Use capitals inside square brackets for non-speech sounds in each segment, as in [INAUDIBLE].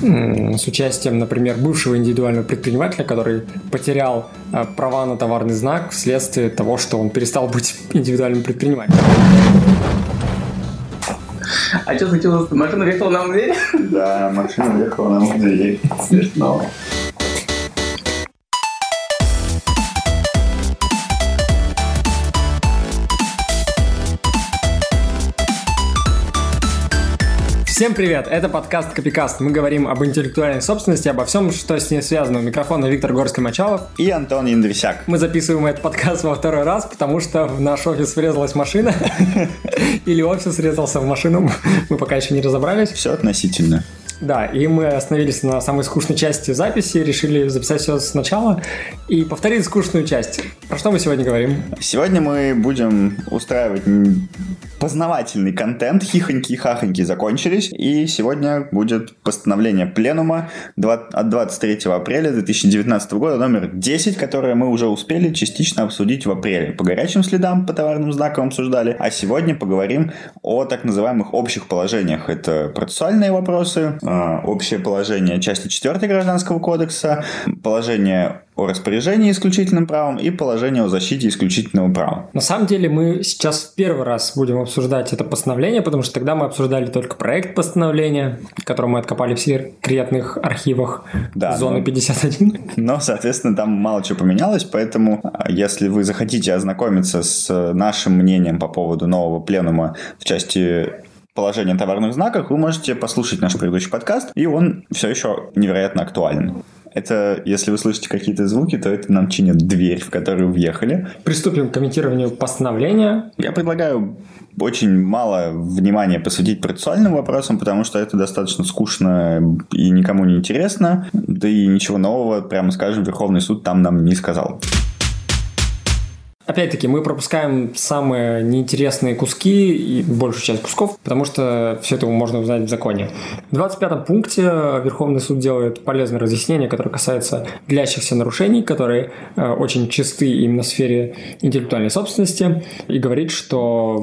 с участием, например, бывшего индивидуального предпринимателя, который потерял э, права на товарный знак вследствие того, что он перестал быть [LAUGHS] индивидуальным предпринимателем. А что случилось? Машина въехала нам в дверь? Да, машина въехала нам в дверь. Смешно. Всем привет! Это подкаст Копикаст. Мы говорим об интеллектуальной собственности, обо всем, что с ней связано. У микрофона Виктор Горский-Мачалов. И Антон Индрисяк. Мы записываем этот подкаст во второй раз, потому что в наш офис врезалась машина. [LAUGHS] Или офис врезался в машину. Мы пока еще не разобрались. Все относительно. Да, и мы остановились на самой скучной части записи, решили записать все сначала и повторить скучную часть. Про что мы сегодня говорим? Сегодня мы будем устраивать познавательный контент, хихоньки и хахоньки закончились, и сегодня будет постановление пленума от 23 апреля 2019 года номер 10, которое мы уже успели частично обсудить в апреле. По горячим следам, по товарным знакам обсуждали, а сегодня поговорим о так называемых общих положениях. Это процессуальные вопросы, общее положение части 4 Гражданского кодекса, положение о распоряжении исключительным правом и положение о защите исключительного права. На самом деле мы сейчас в первый раз будем обсуждать это постановление, потому что тогда мы обсуждали только проект постановления, который мы откопали в секретных архивах да, зоны но, 51. Но, соответственно, там мало чего поменялось, поэтому а, если вы захотите ознакомиться с нашим мнением по поводу нового пленума в части положения товарных знаков, вы можете послушать наш предыдущий подкаст, и он все еще невероятно актуален. Это, если вы слышите какие-то звуки, то это нам чинят дверь, в которую въехали. Приступим к комментированию постановления. Я предлагаю очень мало внимания посвятить процессуальным вопросам, потому что это достаточно скучно и никому не интересно. Да и ничего нового, прямо скажем, Верховный суд там нам не сказал. Опять-таки, мы пропускаем самые неинтересные куски и большую часть кусков, потому что все это можно узнать в законе. В 25 пункте Верховный суд делает полезное разъяснение, которое касается длящихся нарушений, которые э, очень чисты именно в сфере интеллектуальной собственности, и говорит, что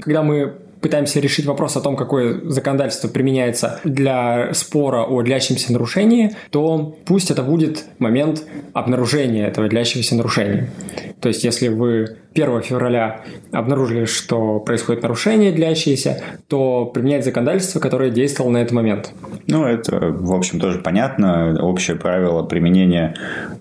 когда мы пытаемся решить вопрос о том, какое законодательство применяется для спора о длящемся нарушении, то пусть это будет момент обнаружения этого длящегося нарушения. То есть, если вы 1 февраля обнаружили, что происходит нарушение длящееся, то применять законодательство, которое действовало на этот момент. Ну, это, в общем, тоже понятно. Общее правило применения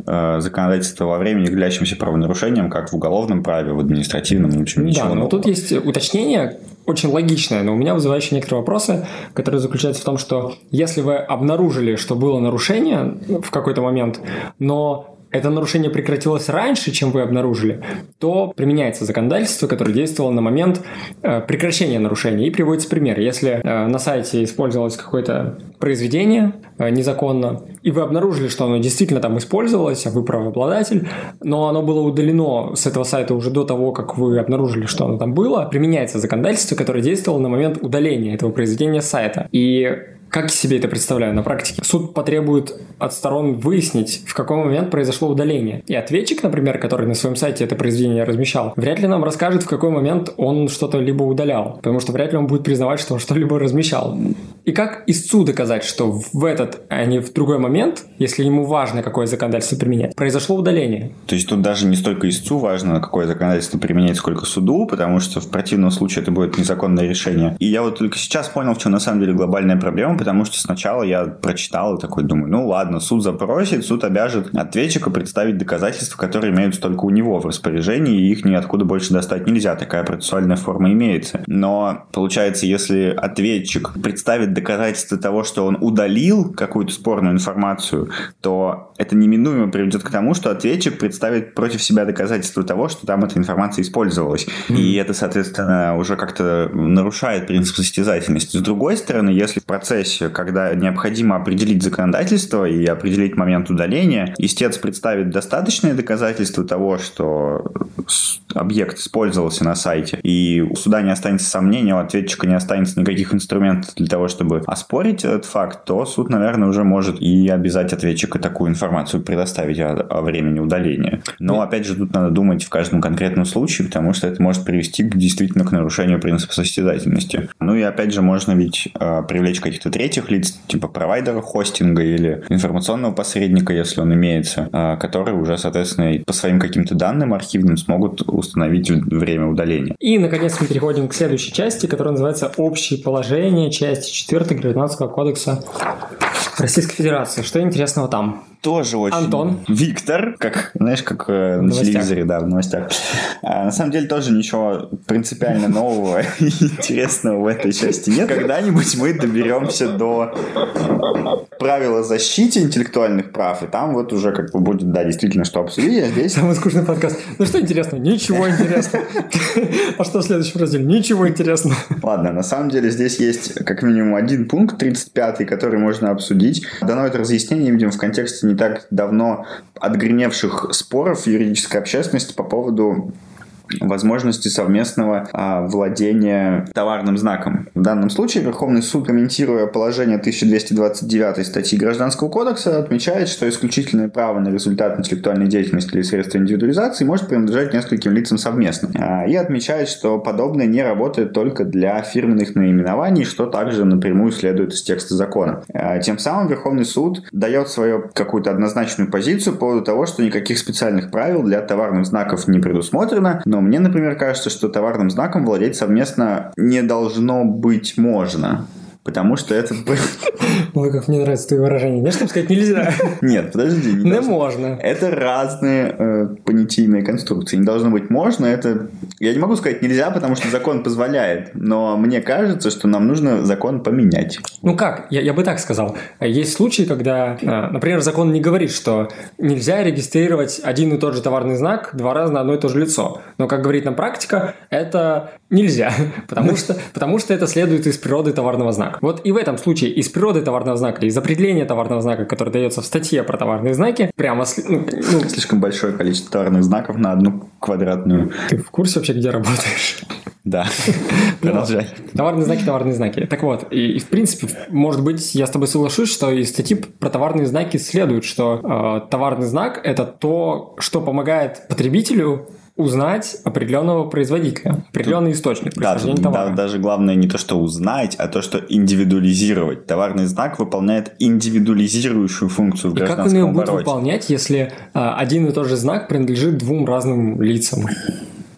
э, законодательства во времени к длящимся правонарушениям, как в уголовном праве, в административном, в общем, ничего Да, но нового. тут есть уточнение, очень логичное, но у меня вызывающие некоторые вопросы, которые заключаются в том, что если вы обнаружили, что было нарушение в какой-то момент, но это нарушение прекратилось раньше, чем вы обнаружили, то применяется законодательство, которое действовало на момент э, прекращения нарушения. И приводится пример. Если э, на сайте использовалось какое-то произведение э, незаконно, и вы обнаружили, что оно действительно там использовалось, а вы правообладатель, но оно было удалено с этого сайта уже до того, как вы обнаружили, что оно там было, применяется законодательство, которое действовало на момент удаления этого произведения с сайта. И как себе это представляю на практике? Суд потребует от сторон выяснить, в какой момент произошло удаление. И ответчик, например, который на своем сайте это произведение размещал, вряд ли нам расскажет, в какой момент он что-то либо удалял, потому что вряд ли он будет признавать, что он что-либо размещал. И как истцу доказать, что в этот, а не в другой момент, если ему важно, какое законодательство применять, произошло удаление? То есть тут даже не столько истцу важно, какое законодательство применять, сколько суду, потому что в противном случае это будет незаконное решение. И я вот только сейчас понял, в чем на самом деле глобальная проблема, потому что сначала я прочитал и такой думаю, ну ладно, суд запросит, суд обяжет ответчика представить доказательства, которые имеются только у него в распоряжении, и их ниоткуда больше достать нельзя, такая процессуальная форма имеется. Но получается, если ответчик представит доказательства того, что он удалил какую-то спорную информацию, то это неминуемо приведет к тому, что ответчик представит против себя доказательства того, что там эта информация использовалась. И это, соответственно, уже как-то нарушает принцип состязательности. С другой стороны, если в процессе процессе, когда необходимо определить законодательство и определить момент удаления, истец представит достаточные доказательства того, что объект использовался на сайте, и у суда не останется сомнений, у ответчика не останется никаких инструментов для того, чтобы оспорить этот факт, то суд, наверное, уже может и обязать ответчика такую информацию предоставить о, о времени удаления. Но, опять же, тут надо думать в каждом конкретном случае, потому что это может привести действительно к нарушению принципа состязательности. Ну и, опять же, можно ведь э, привлечь каких-то третьих лиц, типа провайдера хостинга или информационного посредника, если он имеется, э, которые уже, соответственно, по своим каким-то данным архивным смогут установить время удаления. И, наконец, мы переходим к следующей части, которая называется «Общие положения», части 4 Гражданского кодекса Российской Федерации. Что интересного там? Тоже очень... Антон. Виктор, как, знаешь, как э, на телевизоре, да, в новостях. А, на самом деле тоже ничего принципиально нового [LAUGHS] и интересного в этой части нет. Когда-нибудь мы доберемся до правила защиты интеллектуальных прав, и там вот уже как бы будет, да, действительно, что обсудить, а здесь... Самый скучный подкаст. Ну что интересного? Ничего интересного. А что в следующем разделе? Ничего интересного. Ладно, на самом деле здесь есть как минимум один пункт, 35 который можно обсудить. Дано это разъяснение, видимо, в контексте не так давно отгремевших споров юридической общественности по поводу возможности совместного а, владения товарным знаком. В данном случае Верховный суд, комментируя положение 1229 статьи Гражданского кодекса, отмечает, что исключительное право на результат интеллектуальной деятельности или средства индивидуализации может принадлежать нескольким лицам совместно. А, и отмечает, что подобное не работает только для фирменных наименований, что также напрямую следует из текста закона. А, тем самым Верховный суд дает свою какую-то однозначную позицию по поводу того, что никаких специальных правил для товарных знаков не предусмотрено, но мне, например, кажется, что товарным знаком владеть совместно не должно быть можно. Потому что это... [LAUGHS] Ой, как мне нравится твое выражение. Не, чтобы сказать нельзя. Нет, подожди. Не, не можно. Это разные э, понятийные конструкции. Не должно быть можно. Это... Я не могу сказать нельзя, потому что закон позволяет. Но мне кажется, что нам нужно закон поменять. Ну как? Я, я бы так сказал. Есть случаи, когда, э, например, закон не говорит, что нельзя регистрировать один и тот же товарный знак два раза на одно и то же лицо. Но, как говорит нам практика, это нельзя. [LAUGHS] Потому что, потому что это следует из природы товарного знака. Вот и в этом случае из природы товарного знака, из определения товарного знака, который дается в статье про товарные знаки, прямо... Ну, ну, Слишком большое количество товарных знаков на одну квадратную. Ты в курсе вообще, где работаешь? Да. [LAUGHS] Продолжай. Товарные знаки, товарные знаки. Так вот, и, и в принципе, может быть, я с тобой соглашусь, что из статьи про товарные знаки следует, что э, товарный знак это то, что помогает потребителю узнать определенного производителя, определенный источник происхождения да, товара. Да, даже главное не то, что узнать, а то, что индивидуализировать. Товарный знак выполняет индивидуализирующую функцию в И как он ее будет выполнять, если а, один и тот же знак принадлежит двум разным лицам?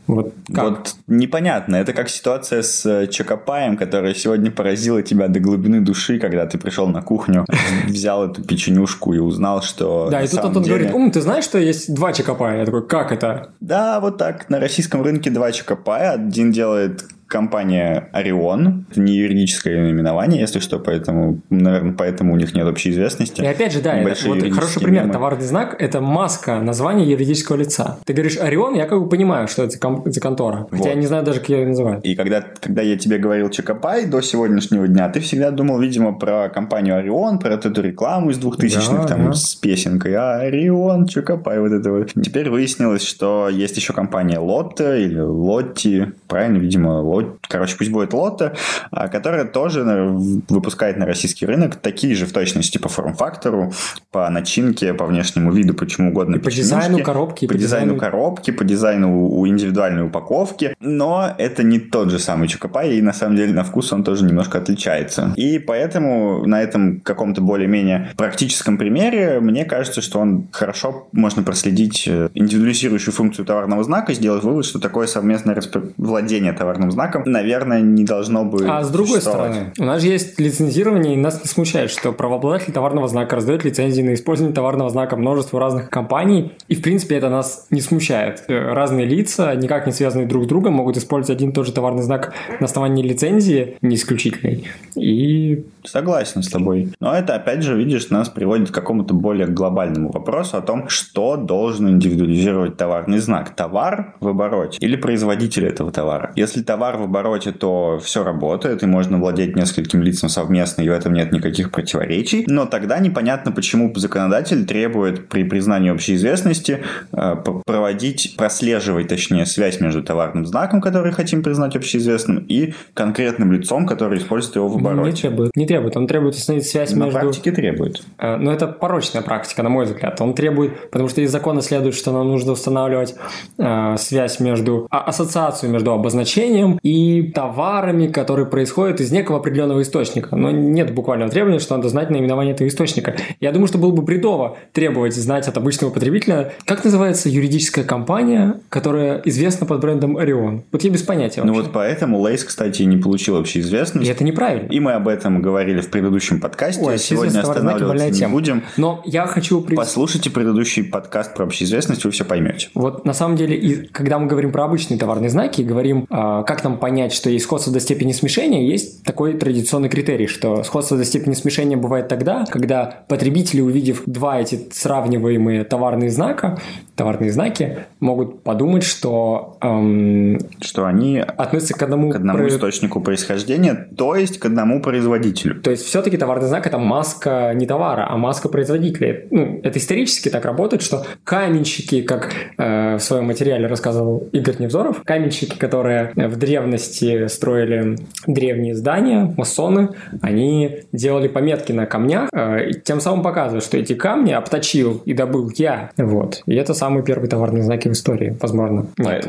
Вот, как? вот непонятно. Это как ситуация с э, Чокопаем, которая сегодня поразила тебя до глубины души, когда ты пришел на кухню, [LAUGHS] взял эту печенюшку и узнал, что... Да, и тут он говорит, ум, ты знаешь, что есть два Чокопая? Я такой, как это? Да, вот так. На российском рынке два Чокопая. Один делает компания Орион. Это не юридическое наименование, если что, поэтому, наверное, поэтому у них нет общей известности. И опять же, да, это, вот хороший пример. Мемы. Товарный знак – это маска названия юридического лица. Ты говоришь Орион, я как бы понимаю, что это за контора. Хотя вот. я не знаю даже, как ее называют. И когда, когда я тебе говорил Чекопай до сегодняшнего дня, ты всегда думал, видимо, про компанию Орион, про эту рекламу из 2000-х, да, там, да. с песенкой Орион, Чекопай, вот это вот. Теперь выяснилось, что есть еще компания Лотта или Лотти, правильно, видимо, Лотти короче, пусть будет Лотто, а, которая тоже выпускает на российский рынок такие же в точности по форм-фактору, по начинке, по внешнему виду, почему угодно. И по дизайну коробки. По, по дизайну коробки, по дизайну у индивидуальной упаковки. Но это не тот же самый Чокопай, и на самом деле на вкус он тоже немножко отличается. И поэтому на этом каком-то более-менее практическом примере мне кажется, что он хорошо можно проследить э, индивидуализирующую функцию товарного знака, сделать вывод, что такое совместное владение товарным знаком знаком, наверное, не должно быть. А с другой стороны, у нас же есть лицензирование, и нас не смущает, что правообладатель товарного знака раздает лицензии на использование товарного знака множеству разных компаний, и, в принципе, это нас не смущает. Э, разные лица, никак не связанные друг с другом, могут использовать один и тот же товарный знак на основании лицензии, не исключительной, и... Согласен с тобой. Но это, опять же, видишь, нас приводит к какому-то более глобальному вопросу о том, что должен индивидуализировать товарный знак. Товар в обороте или производитель этого товара. Если товар в обороте, то все работает, и можно владеть нескольким лицам совместно, и в этом нет никаких противоречий. Но тогда непонятно, почему законодатель требует при признании общей известности э, проводить, прослеживать, точнее, связь между товарным знаком, который хотим признать общеизвестным, и конкретным лицом, который использует его в обороте. Не требует. Не требует. Он требует установить связь На между... практике требует. Э, Но это порочная практика, на мой взгляд. Он требует, потому что из закона следует, что нам нужно устанавливать э, связь между, а, ассоциацию между обозначением и товарами, которые происходят из некого определенного источника. Но нет буквального требования, что надо знать наименование этого источника. Я думаю, что было бы бредово требовать знать от обычного потребителя, как называется юридическая компания, которая известна под брендом Орион. Вот я без понятия Ну вообще. вот поэтому Лейс, кстати, не получил общеизвестность. И это неправильно. И мы об этом говорили в предыдущем подкасте. Ой, Сегодня останавливаться не тема. будем. Но я хочу... при- Послушайте предыдущий подкаст про общеизвестность, вы все поймете. Вот на самом деле, и когда мы говорим про обычные товарные знаки, и говорим, а, как нам понять, что есть сходство до степени смешения, есть такой традиционный критерий, что сходство до степени смешения бывает тогда, когда потребители, увидев два эти сравниваемые товарные знака, товарные знаки, могут подумать, что эм, Что они относятся к одному... к одному про- источнику происхождения, то есть к одному производителю. То есть все-таки товарный знак это маска не товара, а маска производителя. Ну, это исторически так работает, что каменщики, как э, в своем материале рассказывал Игорь Невзоров, каменщики, которые в древности строили древние здания, масоны, они делали пометки на камнях, э, тем самым показывая, что эти камни обточил и добыл я. Вот. И это самые первые товарные знаки в истории, возможно. Нет.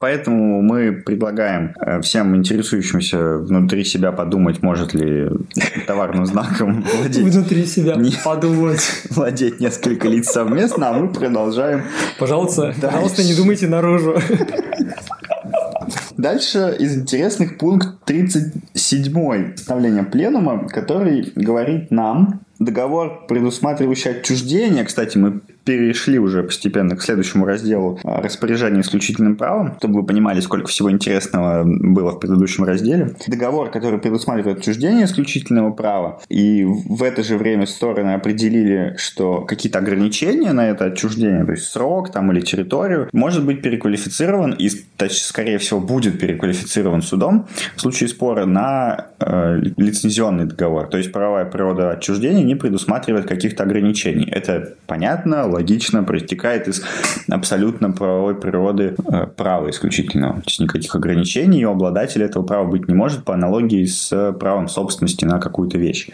Поэтому мы предлагаем э, всем интересующимся внутри себя подумать, может ли товарным знаком [LAUGHS] владеть, Внутри себя Не- подумать. [LAUGHS] владеть несколько лиц совместно, а мы продолжаем Пожалуйста, Дальше. пожалуйста, не думайте наружу. [LAUGHS] Дальше из интересных пункт 37 постановления пленума, который говорит нам, договор, предусматривающий отчуждение, кстати, мы перешли уже постепенно к следующему разделу а, распоряжения исключительным правом, чтобы вы понимали, сколько всего интересного было в предыдущем разделе. Договор, который предусматривает отчуждение исключительного права, и в это же время стороны определили, что какие-то ограничения на это отчуждение, то есть срок там или территорию, может быть переквалифицирован и, точ- скорее всего, будет переквалифицирован судом в случае спора на э, лицензионный договор. То есть правовая природа отчуждения не предусматривает каких-то ограничений. Это понятно, логично, проистекает из абсолютно правовой природы э, права исключительного. То есть никаких ограничений у обладателя этого права быть не может по аналогии с правом собственности на какую-то вещь.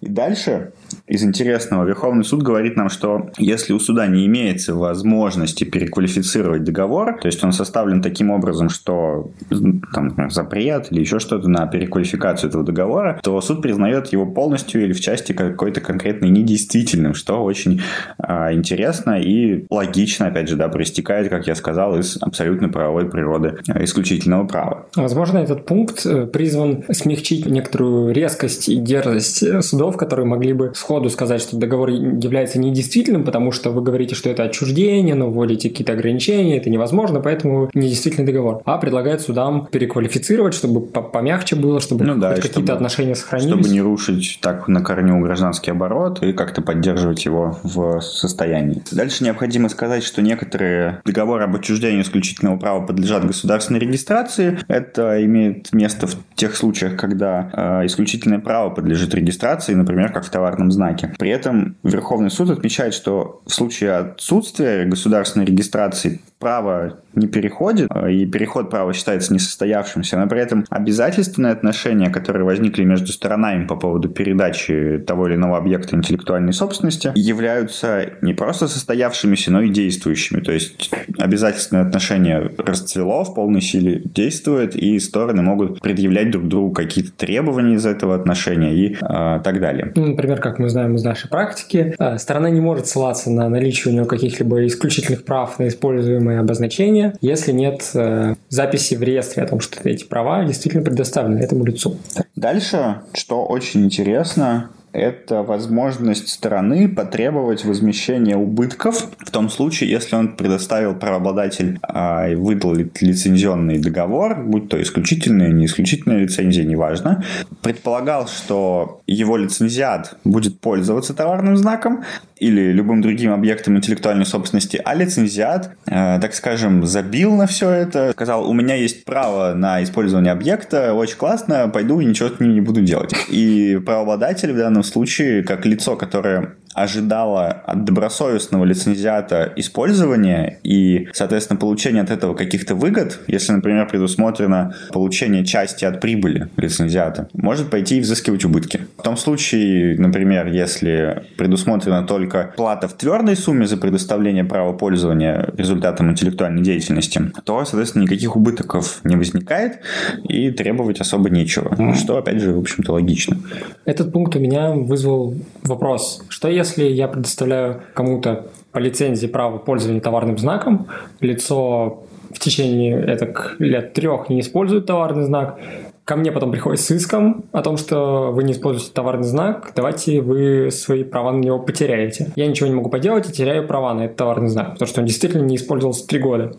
И дальше из интересного Верховный суд говорит нам, что если у суда не имеется возможности переквалифицировать договор, то есть он составлен таким образом, что там, например, запрет или еще что-то на переквалификацию этого договора, то суд признает его полностью или в части какой-то конкретной недействительным, что очень а, интересно и логично, опять же, да, проистекает, как я сказал, из абсолютно правовой природы а, исключительного права. Возможно, этот пункт э, призван смягчить некоторую резкость и дерзость э, судов, которые могли бы сходу сказать, что договор является недействительным, потому что вы говорите, что это отчуждение, но вводите какие-то ограничения, это невозможно, поэтому недействительный договор. А предлагает судам переквалифицировать, чтобы по- помягче было, чтобы Ну да, какие-то чтобы- отношения сохранились. Чтобы не рушить так на корню гражданский оборот и как-то поддерживать его в состоянии. Дальше необходимо сказать, что некоторые договоры об отчуждении исключительного права подлежат государственной регистрации. Это имеет место в тех случаях, когда э, исключительное право подлежит регистрации, например, как в товарном знаке. При этом Верховный суд отмечает, что в случае отсутствия государственной регистрации право не переходит, э, и переход права считается несостоявшимся, но при этом обязательственные отношения, которые возникли между сторонами по поводу передачи того или иного объекта интеллектуальной собственности, являются не просто состоявшимися, но и действующими. То есть обязательственное отношение расцвело в полной силе, действует, и стороны могут предъявлять друг другу какие-то требования из этого отношения и э, так далее. Ну, например, как мы знаем из нашей практики, э, сторона не может ссылаться на наличие у нее каких-либо исключительных прав на используемые обозначения, если нет э, записи в реестре о том, что эти права действительно предоставлены этому лицу. Дальше, что очень интересно, это возможность стороны потребовать возмещения убытков в том случае, если он предоставил правообладатель а, выдал лицензионный договор, будь то исключительная, не исключительная лицензия, неважно, предполагал, что его лицензиат будет пользоваться товарным знаком или любым другим объектом интеллектуальной собственности, а лицензиат, э, так скажем, забил на все это, сказал, у меня есть право на использование объекта, очень классно, пойду и ничего с ним не буду делать. И правообладатель в данном случае, как лицо, которое ожидала от добросовестного лицензиата использования и, соответственно, получения от этого каких-то выгод, если, например, предусмотрено получение части от прибыли лицензиата, может пойти и взыскивать убытки. В том случае, например, если предусмотрена только плата в твердой сумме за предоставление права пользования результатом интеллектуальной деятельности, то, соответственно, никаких убытков не возникает и требовать особо нечего, что, опять же, в общем-то, логично. Этот пункт у меня вызвал вопрос. Что если если я предоставляю кому-то по лицензии право пользования товарным знаком, лицо в течение этих лет трех не использует товарный знак, ко мне потом приходит с иском о том, что вы не используете товарный знак, давайте вы свои права на него потеряете. Я ничего не могу поделать и теряю права на этот товарный знак, потому что он действительно не использовался три года,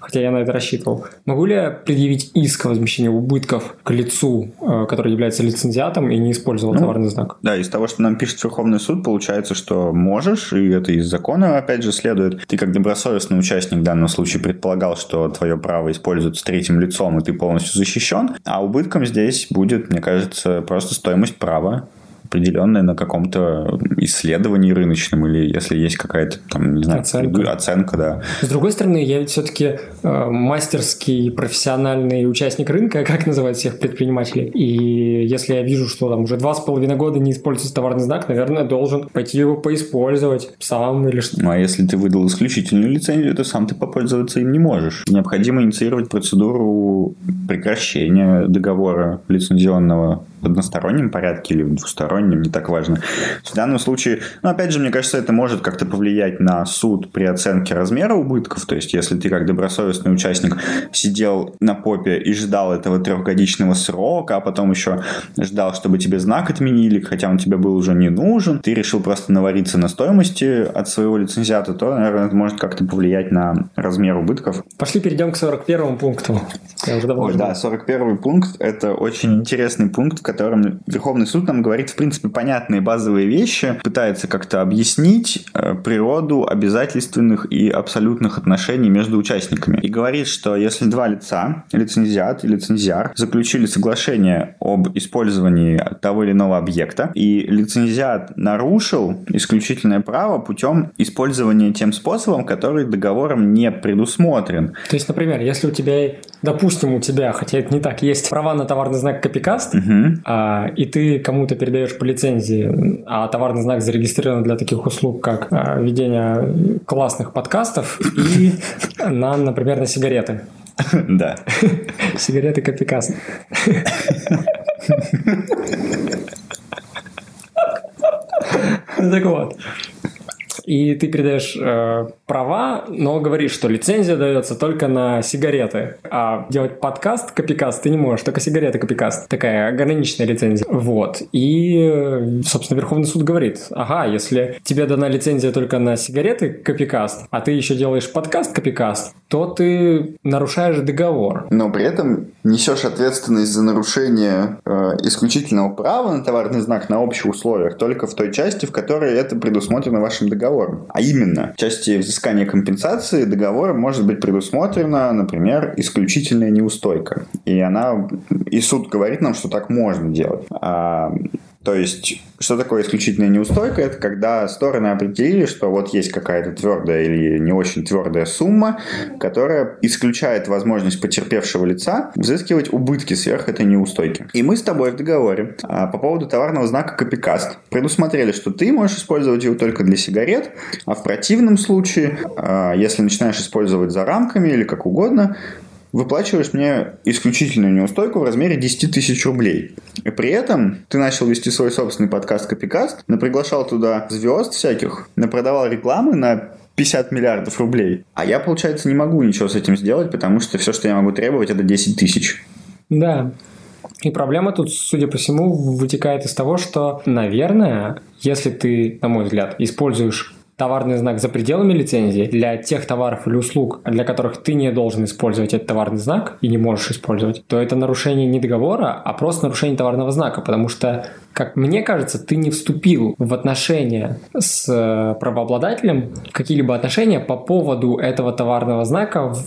хотя я на это рассчитывал. Могу ли я предъявить иск о возмещении убытков к лицу, э, который является лицензиатом и не использовал ну, товарный знак? Да, из того, что нам пишет Верховный суд, получается, что можешь, и это из закона, опять же, следует. Ты как добросовестный участник в данном случае предполагал, что твое право используется третьим лицом, и ты полностью защищен, а убытки Убытком здесь будет, мне кажется, просто стоимость права определенная на каком-то исследовании рыночном или если есть какая-то там, не знаю, оценка, оценка да. С другой стороны, я ведь все-таки э, мастерский профессиональный участник рынка, [LAUGHS] как называют всех предпринимателей. И если я вижу, что там уже два с половиной года не используется товарный знак, наверное, должен пойти его поиспользовать сам или что. Ну, а если ты выдал исключительную лицензию, то сам ты попользоваться им не можешь. Необходимо инициировать процедуру прекращения договора лицензионного в одностороннем порядке или в двустороннем, не так важно. В данном случае, ну, опять же, мне кажется, это может как-то повлиять на суд при оценке размера убытков. То есть, если ты как добросовестный участник сидел на попе и ждал этого трехгодичного срока, а потом еще ждал, чтобы тебе знак отменили, хотя он тебе был уже не нужен, ты решил просто навариться на стоимости от своего лицензиата, то, наверное, это может как-то повлиять на размер убытков. Пошли перейдем к 41 пункту. Я уже давно Ой, да, 41 пункт – это очень интересный пункт, котором Верховный суд нам говорит, в принципе, понятные базовые вещи, пытается как-то объяснить э, природу обязательственных и абсолютных отношений между участниками. И говорит, что если два лица, лицензиат и лицензиар, заключили соглашение об использовании того или иного объекта, и лицензиат нарушил исключительное право путем использования тем способом, который договором не предусмотрен. То есть, например, если у тебя, допустим, у тебя, хотя это не так, есть права на товарный знак копикаст, угу а, и ты кому-то передаешь по лицензии, а товарный знак зарегистрирован для таких услуг, как а, ведение классных подкастов и на, например, на сигареты. Да. Сигареты Копикас. Так вот и ты передаешь э, права, но говоришь, что лицензия дается только на сигареты, а делать подкаст, копикаст ты не можешь, только сигареты копикаст. Такая ограниченная лицензия. Вот. И, собственно, Верховный суд говорит, ага, если тебе дана лицензия только на сигареты копикаст, а ты еще делаешь подкаст копикаст, то ты нарушаешь договор. Но при этом несешь ответственность за нарушение э, исключительного права на товарный знак на общих условиях только в той части, в которой это предусмотрено вашим договором договором. А именно, в части взыскания компенсации договора может быть предусмотрена, например, исключительная неустойка. И она и суд говорит нам, что так можно делать. А то есть, что такое исключительная неустойка? Это когда стороны определили, что вот есть какая-то твердая или не очень твердая сумма, которая исключает возможность потерпевшего лица взыскивать убытки сверх этой неустойки. И мы с тобой в договоре а, по поводу товарного знака Копикаст предусмотрели, что ты можешь использовать его только для сигарет, а в противном случае, а, если начинаешь использовать за рамками или как угодно, выплачиваешь мне исключительную неустойку в размере 10 тысяч рублей. И при этом ты начал вести свой собственный подкаст Копикаст, наприглашал туда звезд всяких, напродавал рекламы на 50 миллиардов рублей. А я, получается, не могу ничего с этим сделать, потому что все, что я могу требовать, это 10 тысяч. Да. И проблема тут, судя по всему, вытекает из того, что, наверное, если ты, на мой взгляд, используешь товарный знак за пределами лицензии для тех товаров или услуг, для которых ты не должен использовать этот товарный знак и не можешь использовать, то это нарушение не договора, а просто нарушение товарного знака, потому что, как мне кажется, ты не вступил в отношения с э, правообладателем, какие-либо отношения по поводу этого товарного знака в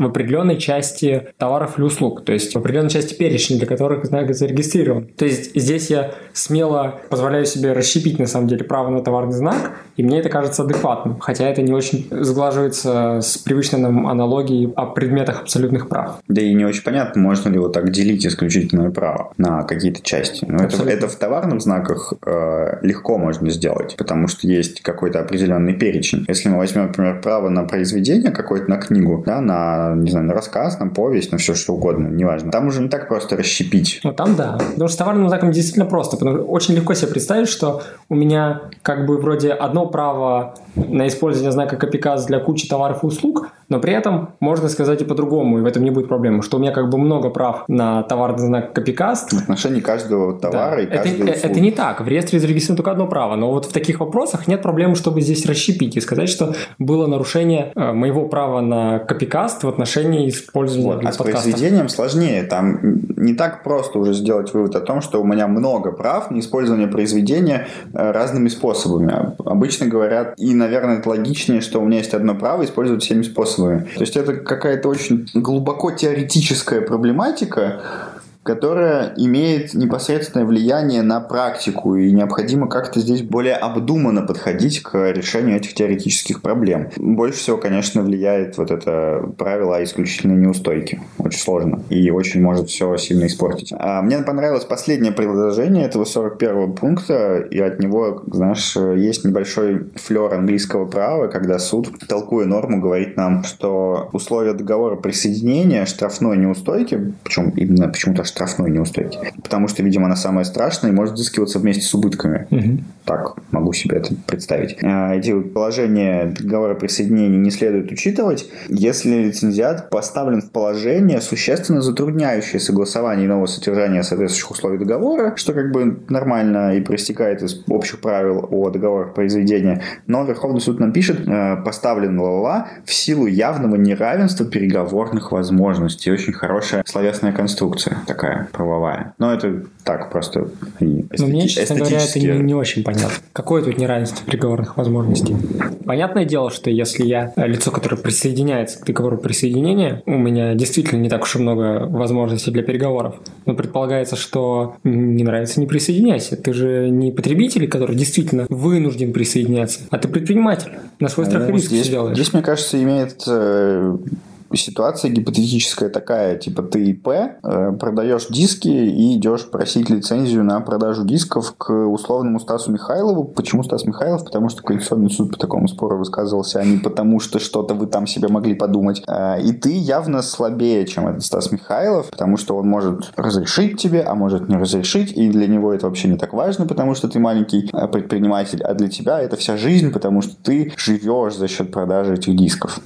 в определенной части товаров или услуг, то есть в определенной части перечня, для которых знак зарегистрирован. То есть здесь я смело позволяю себе расщепить на самом деле право на товарный знак, и мне это кажется адекватным, хотя это не очень сглаживается с привычной нам аналогией о предметах абсолютных прав. Да и не очень понятно, можно ли вот так делить исключительное право на какие-то части. Но это, это в товарных знаках э, легко можно сделать, потому что есть какой-то определенный перечень. Если мы возьмем, например, право на произведение какое-то, на книгу, да, на не знаю, на рассказ, на повесть, на все что угодно, неважно. Там уже не так просто расщепить. Ну, там да. Потому что с товарным знаком действительно просто. Потому что очень легко себе представить, что у меня как бы вроде одно право на использование знака копиказ для кучи товаров и услуг, но при этом можно сказать и по-другому, и в этом не будет проблемы, что у меня как бы много прав на товарный знак копикаст. В отношении каждого товара да. и каждой это, услуги. это не так. В реестре зарегистрировано только одно право, но вот в таких вопросах нет проблемы, чтобы здесь расщепить и сказать, что было нарушение э, моего права на копикаст в отношении использования вот. А с произведением сложнее. Там не так просто уже сделать вывод о том, что у меня много прав на использование произведения э, разными способами. Обычно говорят, и, наверное, это логичнее, что у меня есть одно право использовать всеми способами. То есть это какая-то очень глубоко теоретическая проблематика, которая имеет непосредственное влияние на практику, и необходимо как-то здесь более обдуманно подходить к решению этих теоретических проблем. Больше всего, конечно, влияет вот это правило о исключительной неустойке. Очень сложно и очень может все сильно испортить. А мне понравилось последнее предложение этого 41 пункта, и от него, знаешь, есть небольшой флер английского права, когда суд, толкуя норму, говорит нам, что условия договора присоединения штрафной неустойки, причем именно почему-то штрафной неустойки. Потому что, видимо, она самая страшная и может взыскиваться вместе с убытками. Угу. Так могу себе это представить. А, эти положения договора присоединения не следует учитывать, если лицензиат поставлен в положение, существенно затрудняющее согласование иного содержания соответствующих условий договора, что как бы нормально и проистекает из общих правил о договорах произведения. Но Верховный суд нам пишет, э, поставлен ла в силу явного неравенства переговорных возможностей. Очень хорошая словесная конструкция. Так такая правовая. Но это так просто. И Но мне, честно говоря, это не, не очень понятно. Какое тут неравенство переговорных возможностей? Понятное дело, что если я лицо, которое присоединяется к договору присоединения, у меня действительно не так уж и много возможностей для переговоров. Но предполагается, что не нравится, не присоединяйся. Ты же не потребитель, который действительно вынужден присоединяться, а ты предприниматель. На свой страх и риск здесь, делаешь. Здесь, мне кажется, имеет э, ситуация гипотетическая такая, типа ты ИП, э, продаешь диски и идешь просить лицензию на продажу дисков к условному Стасу Михайлову. Почему Стас Михайлов? Потому что Конституционный суд по такому спору высказывался, а не потому, что что-то вы там себе могли подумать. Э, и ты явно слабее, чем этот Стас Михайлов, потому что он может разрешить тебе, а может не разрешить, и для него это вообще не так важно, потому что ты маленький э, предприниматель, а для тебя это вся жизнь, потому что ты живешь за счет продажи этих дисков.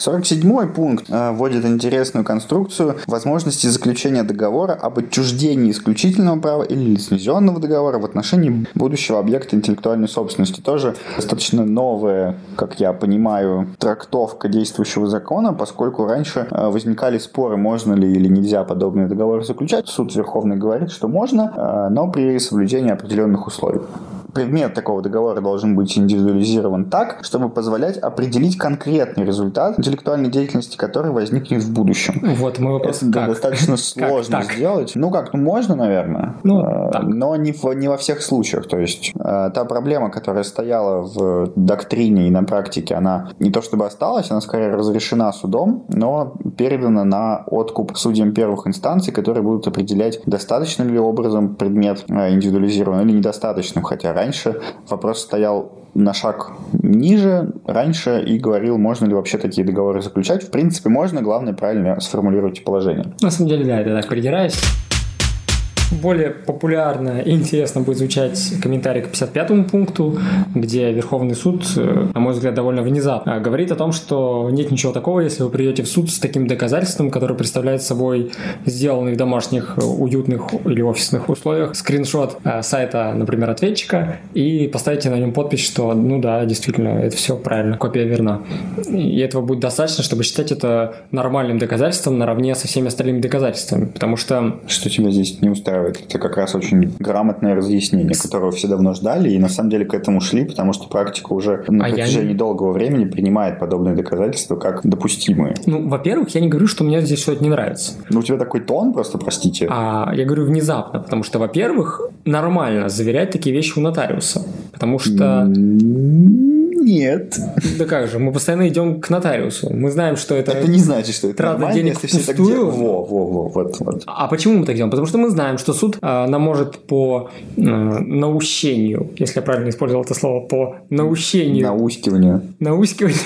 47 пункт э, вводит интересную конструкцию возможности заключения договора об отчуждении исключительного права или лицензионного договора в отношении будущего объекта интеллектуальной собственности. Тоже достаточно новая, как я понимаю, трактовка действующего закона, поскольку раньше э, возникали споры, можно ли или нельзя подобные договоры заключать. Суд Верховный говорит, что можно, э, но при соблюдении определенных условий предмет такого договора должен быть индивидуализирован так, чтобы позволять определить конкретный результат интеллектуальной деятельности, который возникнет в будущем. Вот мой вопрос. Это как? достаточно сложно как сделать. Ну как, ну можно, наверное, ну, э, так. но не, в, не во всех случаях. То есть э, та проблема, которая стояла в доктрине и на практике, она не то чтобы осталась, она скорее разрешена судом, но передана на откуп судьям первых инстанций, которые будут определять, достаточно ли образом предмет э, индивидуализирован или недостаточным, хотя раньше вопрос стоял на шаг ниже раньше и говорил, можно ли вообще такие договоры заключать. В принципе, можно, главное правильно сформулировать положение. На самом деле, да, это так придираюсь. Более популярно и интересно будет звучать комментарий к 55 пункту, где Верховный суд, э, на мой взгляд, довольно внезапно говорит о том, что нет ничего такого, если вы придете в суд с таким доказательством, которое представляет собой сделанный в домашних э, уютных или офисных условиях скриншот э, сайта, например, ответчика, и поставите на нем подпись, что ну да, действительно, это все правильно, копия верна. И этого будет достаточно, чтобы считать это нормальным доказательством наравне со всеми остальными доказательствами, потому что... Что тебя здесь не устраивает? Это как раз очень грамотное разъяснение, которого все давно ждали, и на самом деле к этому шли, потому что практика уже на а протяжении я... долгого времени принимает подобные доказательства как допустимые. Ну, во-первых, я не говорю, что мне здесь что-то не нравится. Ну, у тебя такой тон просто, простите. А, я говорю внезапно, потому что, во-первых, нормально заверять такие вещи у нотариуса, потому что... Нет. Да как же, мы постоянно идем к нотариусу. Мы знаем, что это... Это не значит, что это трата денег если все так делают. Во, во, во, вот, вот. А почему мы так делаем? Потому что мы знаем, что суд э, нам может по э, наущению, если я правильно использовал это слово, по наущению... Наускиванию. Наускиванию.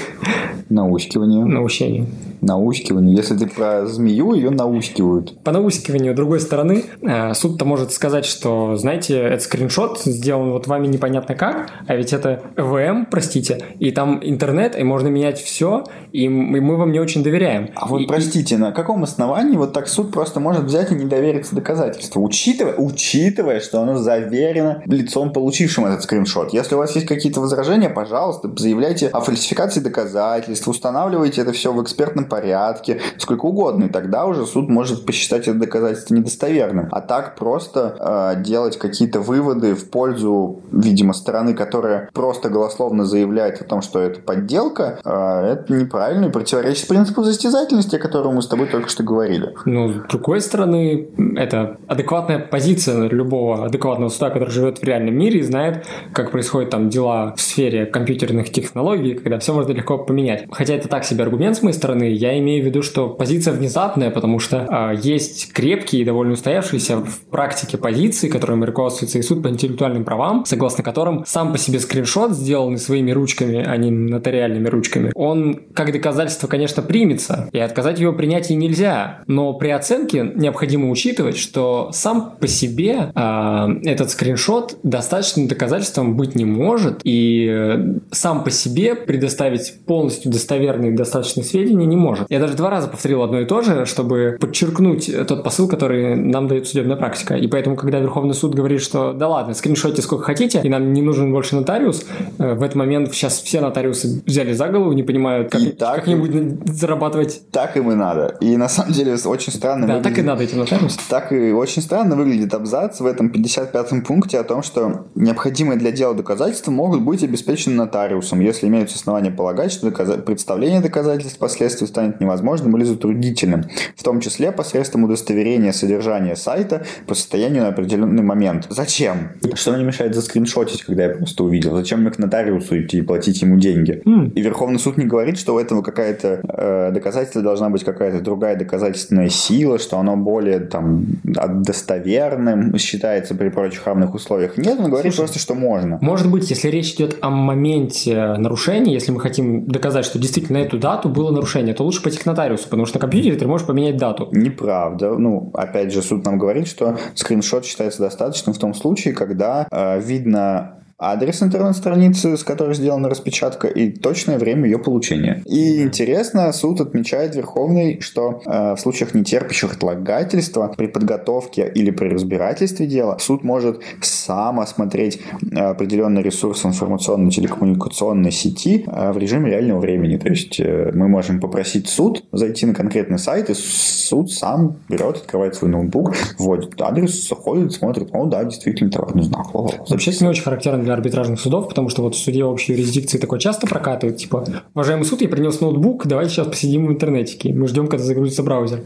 Наускиванию. Наущению наускиванию. Если ты про змею, ее наускивают. По наускиванию другой стороны, э, суд-то может сказать, что, знаете, этот скриншот сделан вот вами непонятно как, а ведь это ЭВМ, простите, и там интернет, и можно менять все, и мы вам не очень доверяем. А вот, и, простите, на каком основании вот так суд просто может взять и не довериться доказательству, учитывая, учитывая, что оно заверено лицом, получившим этот скриншот. Если у вас есть какие-то возражения, пожалуйста, заявляйте о фальсификации доказательств, устанавливайте это все в экспертном порядке, сколько угодно, и тогда уже суд может посчитать это доказательство недостоверным. А так просто э, делать какие-то выводы в пользу, видимо, стороны, которая просто голословно заявляет о том, что это подделка, э, это неправильно и противоречит принципу состязательности, о котором мы с тобой только что говорили. Ну, с другой стороны, это адекватная позиция любого адекватного суда, который живет в реальном мире и знает, как происходят там дела в сфере компьютерных технологий, когда все можно легко поменять. Хотя это так себе аргумент с моей стороны, я имею в виду, что позиция внезапная, потому что э, есть крепкие и довольно устоявшиеся в практике позиции, которыми руководствуется и суд по интеллектуальным правам, согласно которым сам по себе скриншот, сделанный своими ручками, а не нотариальными ручками, он как доказательство, конечно, примется, и отказать его принятии нельзя, но при оценке необходимо учитывать, что сам по себе э, этот скриншот достаточным доказательством быть не может, и э, сам по себе предоставить полностью достоверные достаточные сведения не может. Я даже два раза повторил одно и то же, чтобы подчеркнуть тот посыл, который нам дает судебная практика. И поэтому, когда Верховный суд говорит, что да ладно, скриншотите сколько хотите, и нам не нужен больше нотариус, э, в этот момент сейчас все нотариусы взяли за голову, не понимают, как, так, как-нибудь зарабатывать. Так им и надо. И на самом деле очень странно Да, выглядит... так и надо эти нотариусы. Так и очень странно выглядит абзац в этом 55-м пункте о том, что необходимые для дела доказательства могут быть обеспечены нотариусом, если имеются основания полагать, что доказ... представление доказательств впоследствии станет невозможным или затруднительным, в том числе посредством удостоверения содержания сайта по состоянию на определенный момент. Зачем? Что мне мешает заскриншотить, когда я просто увидел? Зачем мне к нотариусу идти и платить ему деньги? Mm. И Верховный суд не говорит, что у этого какая-то э, доказательство должна быть какая-то другая доказательственная сила, что оно более там достоверным считается при прочих равных условиях. Нет, он говорит Слушай, просто, что можно. Может быть, если речь идет о моменте нарушения, если мы хотим доказать, что действительно на эту дату было нарушение, то лучше пойти к нотариусу, потому что на компьютере ты можешь поменять дату. Неправда. Ну, опять же, суд нам говорит, что скриншот считается достаточным в том случае, когда э, видно адрес интернет-страницы, с которой сделана распечатка, и точное время ее получения. И интересно, суд отмечает Верховный, что э, в случаях нетерпящих отлагательства при подготовке или при разбирательстве дела суд может сам осмотреть э, определенный ресурс информационно-телекоммуникационной сети э, в режиме реального времени. То есть э, мы можем попросить суд зайти на конкретный сайт, и суд сам берет, открывает свой ноутбук, вводит адрес, заходит, смотрит, о, да, действительно, товарный знак. Вообще, это не очень характерно для арбитражных судов, потому что вот в суде общей юрисдикции такое часто прокатывают, типа, уважаемый суд, я принес ноутбук, давайте сейчас посидим в интернетике, мы ждем, когда загрузится браузер.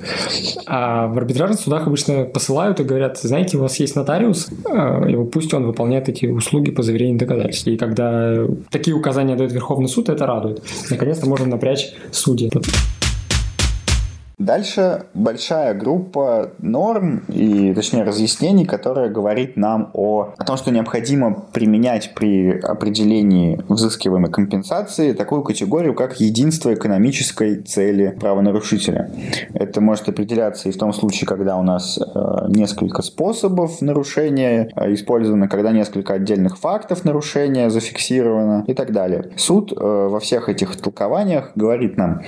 А в арбитражных судах обычно посылают и говорят, знаете, у вас есть нотариус, а, и пусть он выполняет эти услуги по заверению доказательств. И когда такие указания дает Верховный суд, это радует. Наконец-то можно напрячь судей. Дальше большая группа норм и, точнее, разъяснений, которая говорит нам о, о том, что необходимо применять при определении взыскиваемой компенсации такую категорию, как единство экономической цели правонарушителя. Это может определяться и в том случае, когда у нас э, несколько способов нарушения э, использовано, когда несколько отдельных фактов нарушения зафиксировано и так далее. Суд э, во всех этих толкованиях говорит нам,